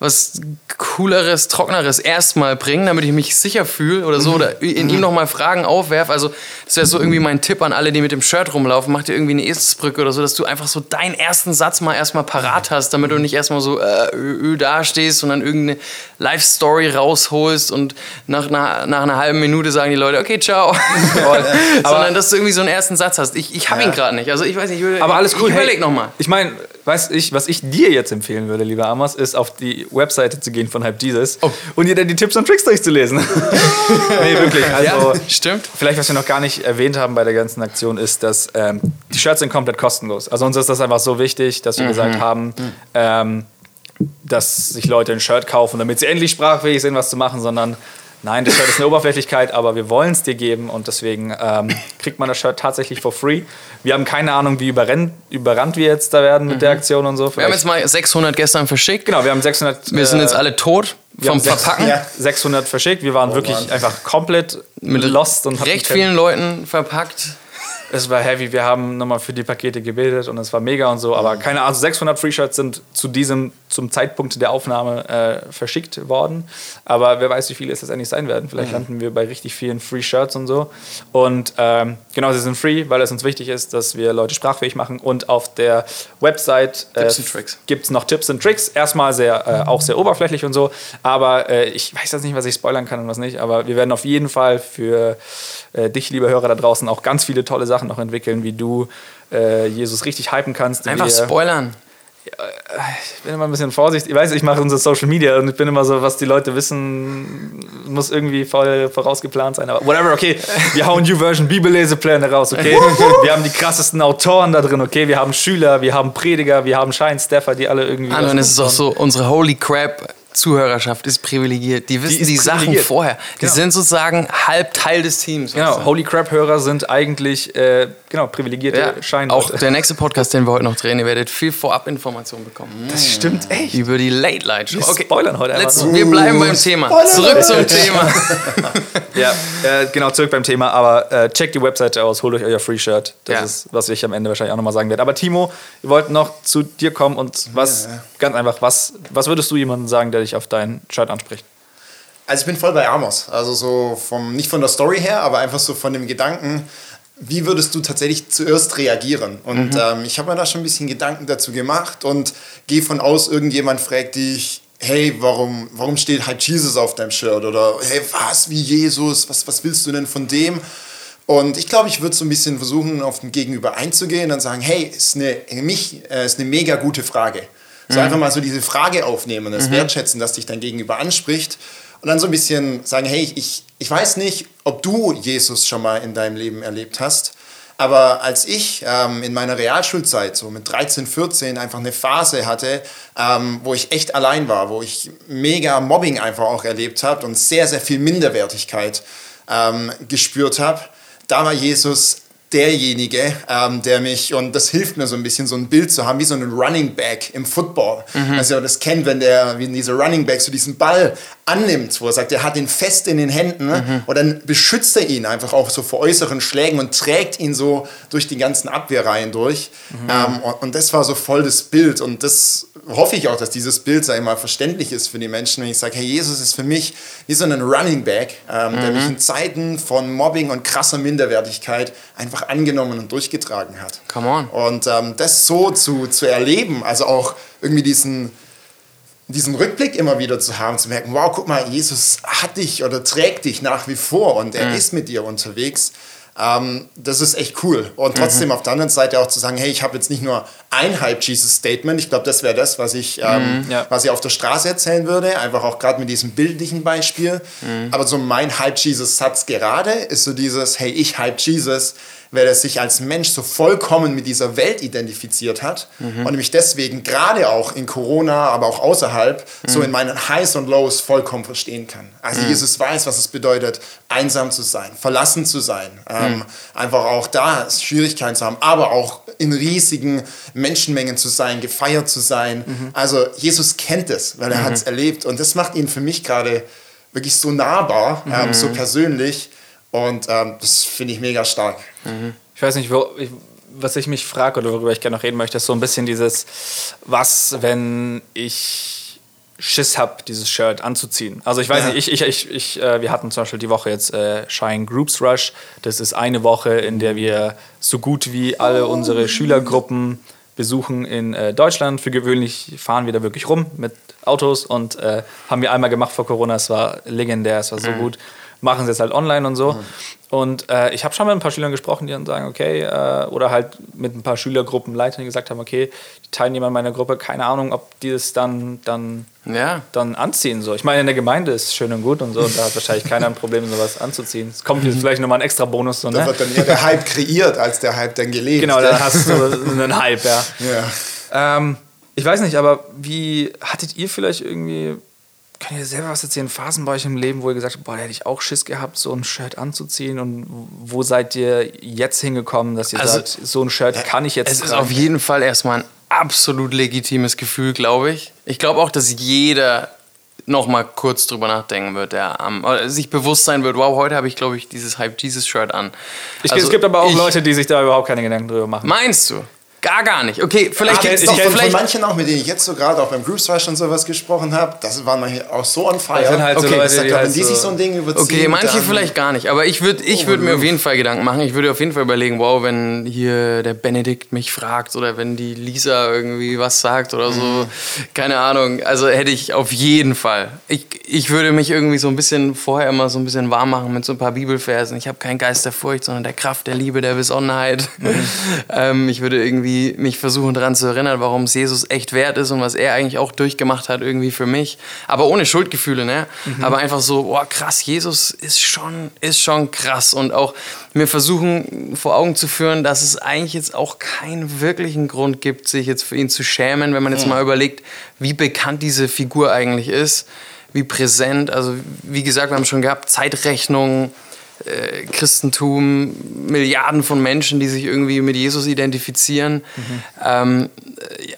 was cooleres, trockeneres erstmal bringen, damit ich mich sicher fühle oder so oder in ihm noch mal Fragen aufwerfe. Also das wäre so irgendwie mein Tipp an alle, die mit dem Shirt rumlaufen. Mach dir irgendwie eine Eselsbrücke oder so, dass du einfach so deinen ersten Satz mal erstmal parat hast, damit du nicht erstmal so äh, ö, ö, dastehst und dann irgendeine Life-Story rausholst und nach einer, nach einer halben Minute sagen die Leute, okay, ciao. Sondern dass du irgendwie so einen ersten Satz hast. Ich, ich habe ihn gerade nicht. Also ich weiß nicht, ich, würde- Aber alles cool. Ich überleg hey, noch mal. Ich meine, weiß ich, was ich dir jetzt empfehlen würde, lieber Amos, ist auf die Webseite zu gehen von Hype Jesus Oh. und dir dann die Tipps und Tricks durchzulesen. nee, wirklich. Also, Stimmt. Vielleicht, was wir noch gar nicht erwähnt haben bei der ganzen Aktion, ist, dass ähm, die Shirts sind komplett kostenlos. Also uns ist das einfach so wichtig, dass wir Mhm. gesagt haben, ähm, dass sich Leute ein Shirt kaufen, damit sie endlich sprachfähig sind, was zu machen, sondern nein, das Shirt ist eine Oberflächlichkeit, aber wir wollen es dir geben und deswegen ähm, kriegt man das Shirt tatsächlich for free. Wir haben keine Ahnung, wie überrennt, überrannt wir jetzt da werden mit der Aktion und so. Mhm. Wir haben Vielleicht- jetzt mal 600 gestern verschickt. genau, wir haben 600. Wir sind äh, jetzt alle tot wir vom Verpacken. Ja. 600 verschickt. Wir waren wirklich Mann. einfach komplett Mit lost und recht vielen Leuten verpackt. Es war heavy. Wir haben nochmal für die Pakete gebildet und es war mega und so. Aber keine Ahnung, 600 Free Shirts sind zu diesem, zum Zeitpunkt der Aufnahme äh, verschickt worden. Aber wer weiß, wie viele es letztendlich sein werden. Vielleicht landen wir bei richtig vielen Free Shirts und so. Und ähm, genau, sie sind free, weil es uns wichtig ist, dass wir Leute sprachfähig machen. Und auf der Website äh, gibt es noch Tipps und Tricks. Erstmal sehr, äh, auch sehr oberflächlich und so. Aber äh, ich weiß jetzt nicht, was ich spoilern kann und was nicht. Aber wir werden auf jeden Fall für äh, dich, liebe Hörer da draußen, auch ganz viele tolle Sachen noch entwickeln, wie du äh, Jesus richtig hypen kannst. Einfach spoilern. Ich bin immer ein bisschen vorsichtig. Ich weiß, ich mache unsere Social Media und ich bin immer so, was die Leute wissen, muss irgendwie voll vorausgeplant sein. Aber whatever, okay. Wir hauen New Version Bibellesepläne raus, okay? Wir haben die krassesten Autoren da drin, okay? Wir haben Schüler, wir haben Prediger, wir haben Scheinsteffer, die alle irgendwie. Ah, was dann ist es auch so, unsere Holy Crap Zuhörerschaft ist privilegiert. Die wissen ist die, Sachen vorher. Die Genau. sind sozusagen halb Teil des Teams. Genau, Holy Crap-Hörer sind eigentlich äh, genau, privilegierte Ja, Schein. auch der nächste Podcast, den wir heute noch drehen, ihr werdet viel Vorabinformationen bekommen. Das stimmt echt. Über die Late Light Show. Wir spoilern heute einfach Let's, nur. wir bleiben beim Thema. Zurück zum Thema. Ja, äh, genau, zurück beim Thema. Aber äh, checkt die Webseite aus, holt euch euer Free-Shirt. Das Ja. ist, was ich am Ende wahrscheinlich auch nochmal sagen werde. Aber Timo, wir wollten noch zu dir kommen und was, ganz einfach, was, was würdest du jemandem sagen, der dich auf dein Shirt anspricht? Also ich bin voll bei Amos. Also so vom, nicht von der Story her, aber einfach so von dem Gedanken, wie würdest du tatsächlich zuerst reagieren? Und ähm, ich habe mir da schon ein bisschen Gedanken dazu gemacht und gehe von aus, irgendjemand fragt dich, hey, warum, warum steht halt Jesus auf deinem Shirt? Oder hey, was, wie Jesus? Was, was willst du denn von dem? Und ich glaube, ich würde so ein bisschen versuchen, auf den Gegenüber einzugehen und sagen, hey, ist eine, mich, äh, ist eine mega gute Frage. So einfach mal so diese Frage aufnehmen, das wertschätzen, dass dich dein Gegenüber anspricht. Und dann so ein bisschen sagen, hey, ich, ich weiß nicht, ob du Jesus schon mal in deinem Leben erlebt hast, aber als ich ähm, in meiner Realschulzeit, so mit 13, 14, einfach eine Phase hatte, ähm, wo ich echt allein war, wo ich mega Mobbing einfach auch erlebt habe und sehr, sehr viel Minderwertigkeit ähm, gespürt habe, da war Jesus derjenige, ähm, der mich, und das hilft mir so ein bisschen, so ein Bild zu haben, wie so einen Running Back im Football. Also ihr das kennt, wenn der, wenn dieser Running Back so diesen Ball annimmt, wo er sagt, er hat ihn fest in den Händen ne? und dann beschützt er ihn einfach auch so vor äußeren Schlägen und trägt ihn so durch die ganzen Abwehrreihen durch. Ähm, und, und das war so voll das Bild und das hoffe ich auch, dass dieses Bild, sag ich mal, verständlich ist für die Menschen, wenn ich sage, hey, Jesus ist für mich wie so ein Running Back, ähm, der mich in Zeiten von Mobbing und krasser Minderwertigkeit einfach angenommen und durchgetragen hat. Come on. Und ähm, das so zu, zu erleben, also auch irgendwie diesen, diesen Rückblick immer wieder zu haben, zu merken, wow, guck mal, Jesus hat dich oder trägt dich nach wie vor und er mhm. ist mit dir unterwegs. Ähm, das ist echt cool. Und trotzdem mhm. auf der anderen Seite auch zu sagen, hey, ich habe jetzt nicht nur ein Hype-Jesus-Statement. Ich glaube, das wäre das, was ich, ähm, mhm, ja. was ich auf der Straße erzählen würde. Einfach auch gerade mit diesem bildlichen Beispiel. Mhm. Aber so mein Hype-Jesus-Satz gerade ist so dieses, hey, ich Hype Jesus weil er sich als Mensch so vollkommen mit dieser Welt identifiziert hat mhm. und mich deswegen gerade auch in Corona, aber auch außerhalb, mhm. so in meinen Highs und Lows vollkommen verstehen kann. Also mhm. Jesus weiß, was es bedeutet, einsam zu sein, verlassen zu sein, ähm, mhm. einfach auch da Schwierigkeiten zu haben, aber auch in riesigen Menschenmengen zu sein, gefeiert zu sein. Mhm. Also Jesus kennt es, weil er mhm. hat es erlebt und das macht ihn für mich gerade wirklich so nahbar, ähm, so persönlich und ähm, das finde ich mega stark. Mhm. Ich weiß nicht, wo, ich, was ich mich frage oder worüber ich gerne noch reden möchte, ist so ein bisschen dieses, was, wenn ich Schiss habe, dieses Shirt anzuziehen. Also ich weiß ja. nicht, ich, ich, ich, ich äh, wir hatten zum Beispiel die Woche jetzt äh, Shine Groups Rush. Das ist eine Woche, in der wir so gut wie alle unsere Schülergruppen besuchen in äh, Deutschland. Für gewöhnlich fahren wir da wirklich rum mit Autos und äh, haben wir einmal gemacht vor Corona. Es war legendär, es war so mhm. gut machen sie es halt online und so. Mhm. Und äh, ich habe schon mit ein paar Schülern gesprochen, die dann sagen, okay, äh, oder halt mit ein paar Schülergruppenleitern, die gesagt haben, okay, die Teilnehmer meiner Gruppe, keine Ahnung, ob die es dann, dann, ja. dann anziehen. So. Ich meine, in der Gemeinde ist es schön und gut und so, und da hat wahrscheinlich keiner ein Problem, sowas anzuziehen. Es kommt jetzt vielleicht nochmal ein extra Bonus. So, ne? Da wird dann eher der Hype kreiert, als der Hype dann gelebt. Genau, dann hast du einen Hype, ja. ja. Ähm, ich weiß nicht, aber wie hattet ihr vielleicht irgendwie Könnt ihr selber was erzählen, Phasen bei euch im Leben, wo ihr gesagt habt, boah, da hätte ich auch Schiss gehabt, so ein Shirt anzuziehen? Und wo seid ihr jetzt hingekommen, dass ihr also, sagt, so ein Shirt kann ich jetzt Es tragen? ist auf jeden Fall erstmal ein absolut legitimes Gefühl, glaube ich. Ich glaube auch, dass jeder noch mal kurz drüber nachdenken wird, der um, sich bewusst sein wird, wow, heute habe ich, glaube ich, dieses Hype Jesus Shirt an. Ich, also, es gibt aber auch ich, Leute, die sich da überhaupt keine Gedanken drüber machen. Meinst du? Gar, gar nicht. Okay, vielleicht gibt es doch von, von, manchen auch, mit denen ich jetzt so gerade auch beim Group Rush und sowas gesprochen habe, das waren manche auch so on fire. Halt okay, so Leute, die, halt die sich so ein Ding überziehen. Okay, manche vielleicht gar nicht, aber ich würde ich würd mir auf jeden Fall Gedanken machen. Ich würde auf jeden Fall überlegen, wow, wenn hier der Benedikt mich fragt oder wenn die Lisa irgendwie was sagt oder so, mhm. keine Ahnung. Also hätte ich auf jeden Fall. Ich, ich würde mich irgendwie so ein bisschen vorher immer so ein bisschen warm machen mit so ein paar Bibelversen. Ich habe keinen Geist der Furcht, sondern der Kraft, der Liebe, der Besonnenheit. Mhm. ähm, ich würde irgendwie mich versuchen daran zu erinnern, warum es Jesus echt wert ist und was er eigentlich auch durchgemacht hat irgendwie für mich. Aber ohne Schuldgefühle, ne? Mhm. Aber einfach so, boah, krass, Jesus ist schon, ist schon krass. Und auch mir versuchen vor Augen zu führen, dass es eigentlich jetzt auch keinen wirklichen Grund gibt, sich jetzt für ihn zu schämen, wenn man jetzt mhm. mal überlegt, wie bekannt diese Figur eigentlich ist wie präsent. Also wie gesagt, wir haben schon gehabt, Zeitrechnung, äh, Christentum, Milliarden von Menschen, die sich irgendwie mit Jesus identifizieren. Mhm. Ähm,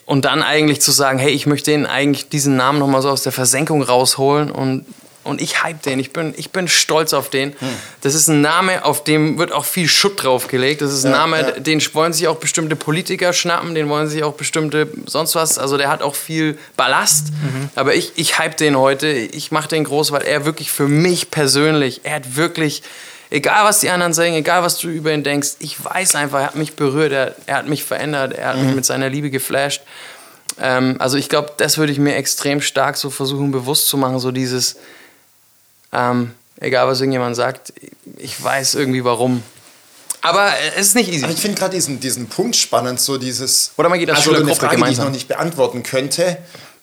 und dann eigentlich zu sagen, hey, ich möchte den eigentlich diesen Namen nochmal so aus der Versenkung rausholen und und ich hype den. Ich bin, ich bin stolz auf den. Hm. Das ist ein Name, auf dem wird auch viel Schutt draufgelegt. Das ist ein ja, Name, ja. den wollen sich auch bestimmte Politiker schnappen, den wollen sich auch bestimmte sonst was. Also der hat auch viel Ballast. Mhm. Aber ich, ich hype den heute. Ich mache den groß, weil er wirklich für mich persönlich, er hat wirklich, egal was die anderen sagen, egal was du über ihn denkst, ich weiß einfach, er hat mich berührt, er, er hat mich verändert, er hat mhm. mich mit seiner Liebe geflasht. Ähm, also ich glaube, das würde ich mir extrem stark so versuchen bewusst zu machen, so dieses ähm, egal, was irgendjemand sagt, ich weiß irgendwie warum. Aber es ist nicht easy. Aber ich finde gerade diesen, diesen Punkt spannend, so dieses. Oder man geht als also eine Frage, gemeinsam. die ich noch nicht beantworten könnte.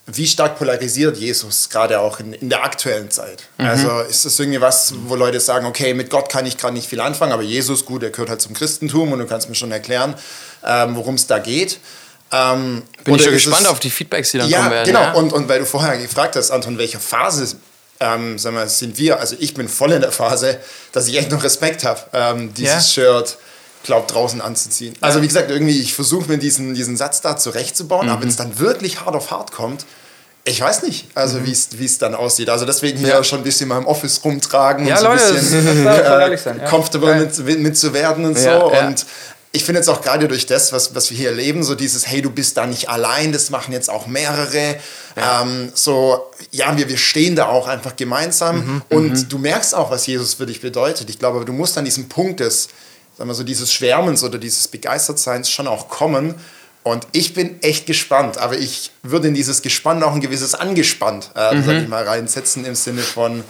Wie stark polarisiert Jesus gerade auch in, in der aktuellen Zeit? Mhm. Also ist das irgendwie was, wo Leute sagen, okay, mit Gott kann ich gerade nicht viel anfangen, aber Jesus, gut, er gehört halt zum Christentum und du kannst mir schon erklären, ähm, worum es da geht. Ähm, Bin ich schon gespannt es, auf die Feedbacks, die dann ja, kommen werden. Genau, ja? und, und weil du vorher gefragt hast, Anton, welche Phase ähm, sagen wir, sind wir, also ich bin voll in der Phase, dass ich echt noch Respekt habe, ähm, dieses yeah. Shirt glaub, draußen anzuziehen. Ja. Also wie gesagt, irgendwie, ich versuche mir diesen, diesen Satz da zurechtzubauen, mhm. aber wenn es dann wirklich hart auf hart kommt, ich weiß nicht, also mhm. wie es dann aussieht. Also deswegen hier ja. schon ein bisschen mal im Office rumtragen ja, und so Leute, ein bisschen äh, sein, ja. comfortable mit, mit, zu werden und so. Und ich finde jetzt auch gerade durch das, was, was wir hier erleben, so dieses, hey, du bist da nicht allein, das machen jetzt auch mehrere. Ja. Ähm, so, ja, wir, wir stehen da auch einfach gemeinsam mhm, und mhm. du merkst auch, was Jesus für dich bedeutet. Ich glaube, du musst an diesem Punkt des, sagen wir so, dieses Schwärmens oder dieses Begeistertseins schon auch kommen. Und ich bin echt gespannt, aber ich würde in dieses Gespann auch ein gewisses Angespannt, äh, Mhm. sag ich mal, reinsetzen im Sinne von,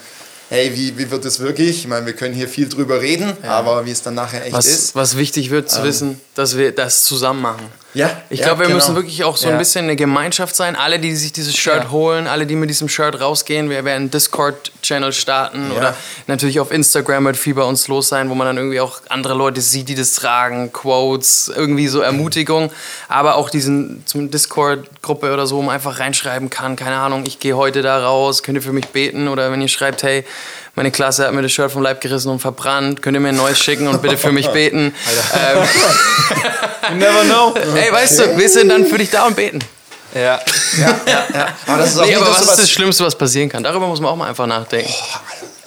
hey, wie, wie wird es wirklich? Ich meine, wir können hier viel drüber reden, aber wie es dann nachher echt Was, ist. was wichtig wird zu wissen, dass wir das zusammen machen. Ja, Ich ja, glaube, wir genau. müssen wirklich auch so ein Ja. bisschen eine Gemeinschaft sein. Alle, die sich dieses Shirt Ja. holen, alle, die mit diesem Shirt rausgehen, wir werden Discord-Channel starten Ja. oder natürlich auf Instagram wird viel bei uns los sein, wo man dann irgendwie auch andere Leute sieht, die das tragen, Quotes, irgendwie so Ermutigung, aber auch diesen zum Discord-Gruppe oder so, wo man einfach reinschreiben kann, keine Ahnung, ich gehe heute da raus, könnt ihr für mich beten oder wenn ihr schreibt, hey, meine Klasse hat mir das Shirt vom Leib gerissen und verbrannt, könnt ihr mir ein neues schicken und bitte für mich beten. Ähm, You never know. Ey, weißt du, wir sind dann für dich da und beten. ja. Aber das ist auch Nee, aber was ist das Schlimmste, was passieren kann? Darüber muss man auch mal einfach nachdenken.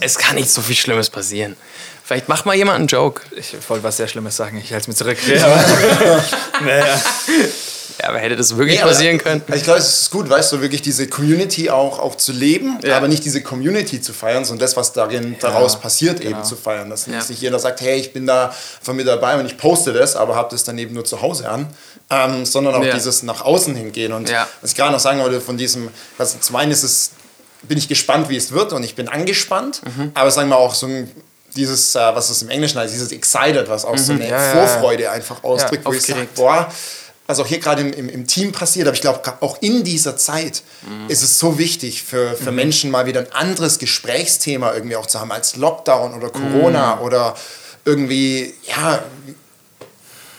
es kann nicht so viel Schlimmes passieren. Vielleicht macht mal jemand einen Joke. Ich wollte was sehr Schlimmes sagen, ich halte es mir zurück. Aber, naja. Ja, aber hätte das wirklich Nee, aber passieren können? Ich glaube, es ist gut, weißt du, wirklich diese Community auch, auch zu leben, Ja. aber nicht diese Community zu feiern, sondern das, was darin daraus passiert, eben zu feiern. Dass Ja. nicht jeder sagt, hey, ich bin da von mir dabei und ich poste das, aber habe das dann eben nur zu Hause an, ähm, sondern auch Ja. dieses nach außen hingehen. Und Ja. was ich gerade noch sagen wollte, von diesem, also zum einen ist es, bin ich gespannt, wie es wird und ich bin angespannt, Mhm. aber sagen wir auch so ein dieses, äh, was es im Englischen heißt, dieses excited, was auch so eine Ja, ja, ja. Vorfreude einfach ausdrückt, wo ich sage, boah, was auch hier gerade im, im, im Team passiert, aber ich glaube, auch in dieser Zeit ist es so wichtig für, für Menschen mal wieder ein anderes Gesprächsthema irgendwie auch zu haben als Lockdown oder Corona oder irgendwie, ja,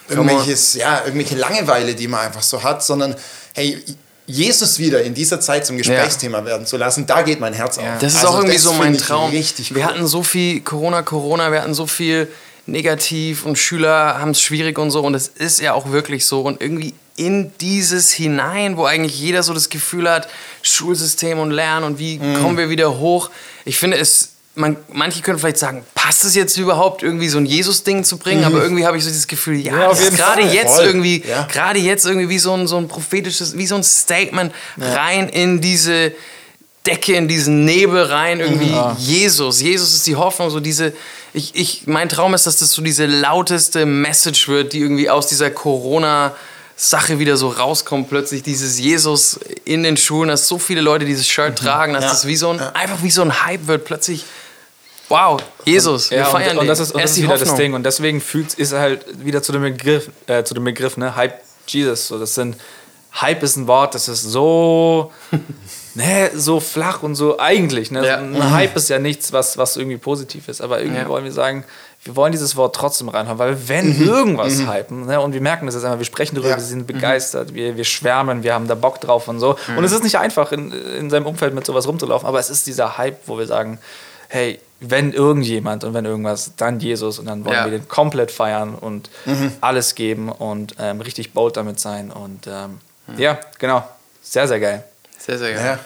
irgendwelches, ja, irgendwelche Langeweile, die man einfach so hat, sondern hey, Jesus wieder in dieser Zeit zum Gesprächsthema werden zu lassen, da geht mein Herz auf. Das ist Also auch irgendwie so mein Traum. Richtig Wir cool. hatten so viel Corona, Corona, wir hatten so viel negativ und Schüler haben es schwierig und so und es ist ja auch wirklich so und irgendwie in dieses hinein, wo eigentlich jeder so das Gefühl hat, Schulsystem und Lernen und wie Mhm. kommen wir wieder hoch. Ich finde es man, manche können vielleicht sagen, passt es jetzt überhaupt irgendwie so ein Jesus-Ding zu bringen? Aber irgendwie habe ich so dieses Gefühl, ja, Ja, gerade jetzt Voll. irgendwie, Ja. gerade jetzt irgendwie wie so ein, so ein prophetisches, wie so ein Statement rein in diese Decke, in diesen Nebel rein, irgendwie Jesus. Jesus ist die Hoffnung, so diese, ich, ich, mein Traum ist, dass das so diese lauteste Message wird, die irgendwie aus dieser Corona- Sache wieder so rauskommt, plötzlich dieses Jesus in den Schulen, dass so viele Leute dieses Shirt tragen, dass Ja. das wie so ein, Ja. einfach wie so ein Hype wird, plötzlich, wow, Jesus, wir Ja, feiern und, und das ist, und das ist wieder das Hoffnung. Ding. Und deswegen fühlt, er halt wieder zu dem Begriff, äh, zu dem Begriff, ne? Hype Jesus. So, das sind, Hype ist ein Wort, das ist so, ne, so flach und so eigentlich. Ne? Ja. Ein Hype ist ja nichts, was, was irgendwie positiv ist. Aber irgendwie Ja. wollen wir sagen, wir wollen dieses Wort trotzdem reinhauen, weil wenn irgendwas hypen, ne, und wir merken das jetzt einmal, wir sprechen darüber, Ja. wir sind begeistert, wir, wir schwärmen, wir haben da Bock drauf und so. Und es ist nicht einfach, in, in seinem Umfeld mit sowas rumzulaufen, aber es ist dieser Hype, wo wir sagen, hey, wenn irgendjemand und wenn irgendwas, dann Jesus und dann wollen Ja. wir den komplett feiern und alles geben und ähm, richtig bold damit sein und ähm, ja, genau, sehr, sehr geil. Sehr, sehr geil. Ja.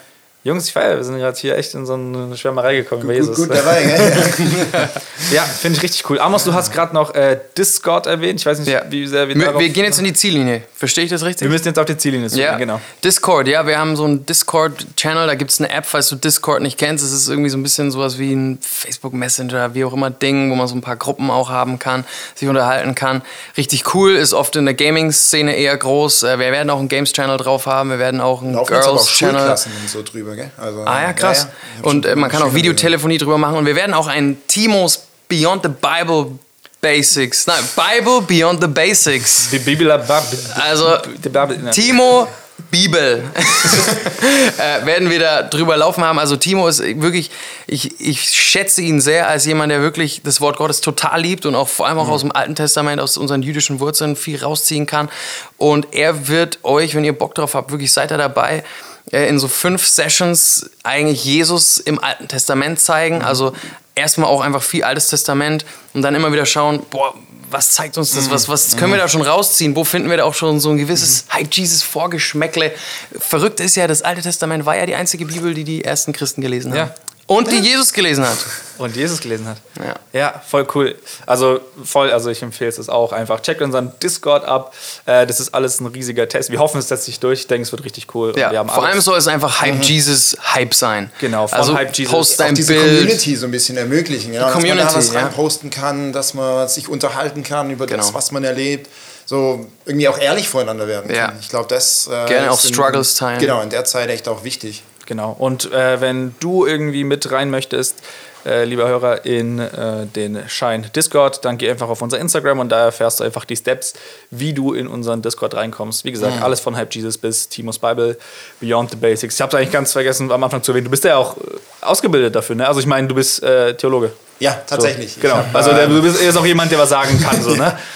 Jungs, ich feiere, wir sind gerade hier echt in so eine Schwärmerei gekommen über Gut, Jesus. gut dabei, gell? Ja, finde ich richtig cool. Amos, du hast gerade noch äh, Discord erwähnt. Ich weiß nicht, Ja. wie sehr wir Wir, darauf... wir gehen jetzt in die Ziellinie. Verstehe ich das richtig? wir müssen jetzt auf die Ziellinie zu Ja, genau. Discord, ja, wir haben so einen Discord-Channel, da gibt es eine App, falls du Discord nicht kennst. Es ist irgendwie so ein bisschen sowas wie ein Facebook Messenger, wie auch immer Ding, wo man so ein paar Gruppen auch haben kann, sich unterhalten kann. Richtig cool, ist oft in der Gaming-Szene eher groß. Äh, Wir werden auch einen Games-Channel drauf haben, wir werden auch einen Girls-Channel. So drüber, gell? Also, Ah ja, krass. Ich hab Und äh, man kann auch Videotelefonie drüber machen. Und wir werden auch einen Timos Beyond the Bible Basics, nein, Bible Beyond the Basics. Die Bibel... Also, ne. Timo Bibel äh, werden wir da drüber laufen haben. Also Timo ist wirklich, ich, ich schätze ihn sehr als jemand, der wirklich das Wort Gottes total liebt und auch vor allem auch aus dem Alten Testament, aus unseren jüdischen Wurzeln viel rausziehen kann. Und er wird euch, wenn ihr Bock drauf habt, wirklich seid ihr dabei, in so fünf Sessions eigentlich Jesus im Alten Testament zeigen. Also erstmal auch einfach viel Altes Testament und dann immer wieder schauen, boah, was zeigt uns das? Was, was können wir da schon rausziehen? Wo finden wir da auch schon so ein gewisses Hype-Jesus-Vorgeschmäckle? Verrückt ist ja, das Alte Testament war ja die einzige Bibel, die die ersten Christen gelesen haben. Ja. Und die Jesus gelesen hat. Und Jesus gelesen hat. Ja. Ja, voll cool. Also voll, also ich empfehle es auch einfach. Checkt unseren Discord ab. Äh, das ist alles ein riesiger Test. Wir hoffen, es setzt sich durch. Ich denke, es wird richtig cool. Ja, haben vor allem soll es einfach Hype-Jesus-Hype sein. Genau, von also Hype Jesus. post Auch dein diese Bild. Community so ein bisschen ermöglichen. Ja? dass man Community, da was ja. reinposten kann, dass man sich unterhalten kann über das, Genau. was man erlebt. so irgendwie auch ehrlich voreinander werden Ja. können. Ich glaube, das äh, Gerne ist auch Struggles teilen. Genau, in der Zeit echt auch wichtig. Genau. Und äh, wenn du irgendwie mit rein möchtest, äh, lieber Hörer, in äh, den Shine Discord, dann geh einfach auf unser Instagram und da erfährst du einfach die Steps, wie du in unseren Discord reinkommst. Wie gesagt, alles von Hype Jesus bis Timos Bible, Beyond the Basics. Ich habe eigentlich ganz vergessen, am Anfang zu erwähnen. Du bist ja auch äh, ausgebildet dafür, ne? Also ich meine, du bist äh, Theologe. Ja, tatsächlich. So, genau. Hab, Also äh, du bist ist auch jemand, der was sagen kann, so, ne?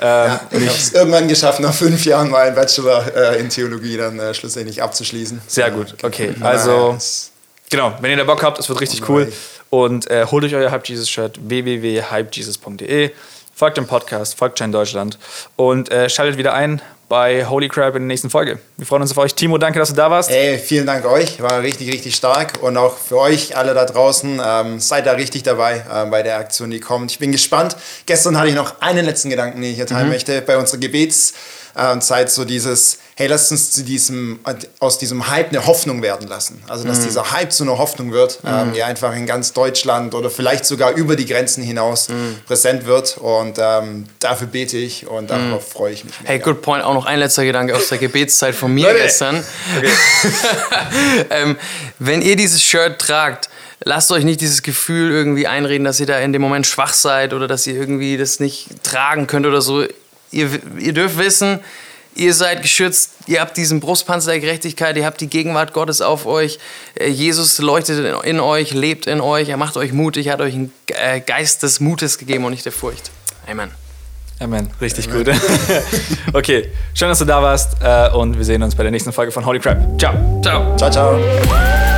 ja, ich habe es irgendwann geschafft, nach fünf Jahren meinen Bachelor äh, in Theologie dann äh, schlussendlich abzuschließen. Sehr gut. Okay. Also Genau, wenn ihr da Bock habt, es wird richtig cool. Und äh, holt euch euer Hype Jesus Shirt www.hypejesus.de. Folgt dem Podcast, folgt Shine Deutschland und äh, schaltet wieder ein bei Holy Crap in der nächsten Folge. Wir freuen uns auf euch. Timo, danke, dass du da warst. Ey, vielen Dank euch, war richtig, richtig stark und auch für euch alle da draußen, ähm, seid da richtig dabei äh, bei der Aktion, die kommt. Ich bin gespannt. Gestern hatte ich noch einen letzten Gedanken, den ich hier teilen möchte, bei unserer Gebetszeit so dieses, hey, lasst uns zu diesem, aus diesem Hype eine Hoffnung werden lassen. Also, dass dieser Hype zu einer Hoffnung wird, ähm, die einfach in ganz Deutschland oder vielleicht sogar über die Grenzen hinaus präsent wird und ähm, dafür bete ich und darauf freue ich mich. Hey, mega. good point. Auch noch ein letzter Gedanke aus der Gebetszeit von mir Leute. gestern. ähm, wenn ihr dieses Shirt tragt, lasst euch nicht dieses Gefühl irgendwie einreden, dass ihr da in dem Moment schwach seid oder dass ihr irgendwie das nicht tragen könnt oder so. Ihr, ihr dürft wissen, ihr seid geschützt, ihr habt diesen Brustpanzer der Gerechtigkeit, ihr habt die Gegenwart Gottes auf euch. Äh, Jesus leuchtet in, in euch, lebt in euch, er macht euch mutig, er hat euch einen äh, Geist des Mutes gegeben und nicht der Furcht. Amen. Amen. Richtig gut. okay, schön, dass du da warst äh, und wir sehen uns bei der nächsten Folge von Holy Crap. Ciao. Ciao. Ciao, ciao.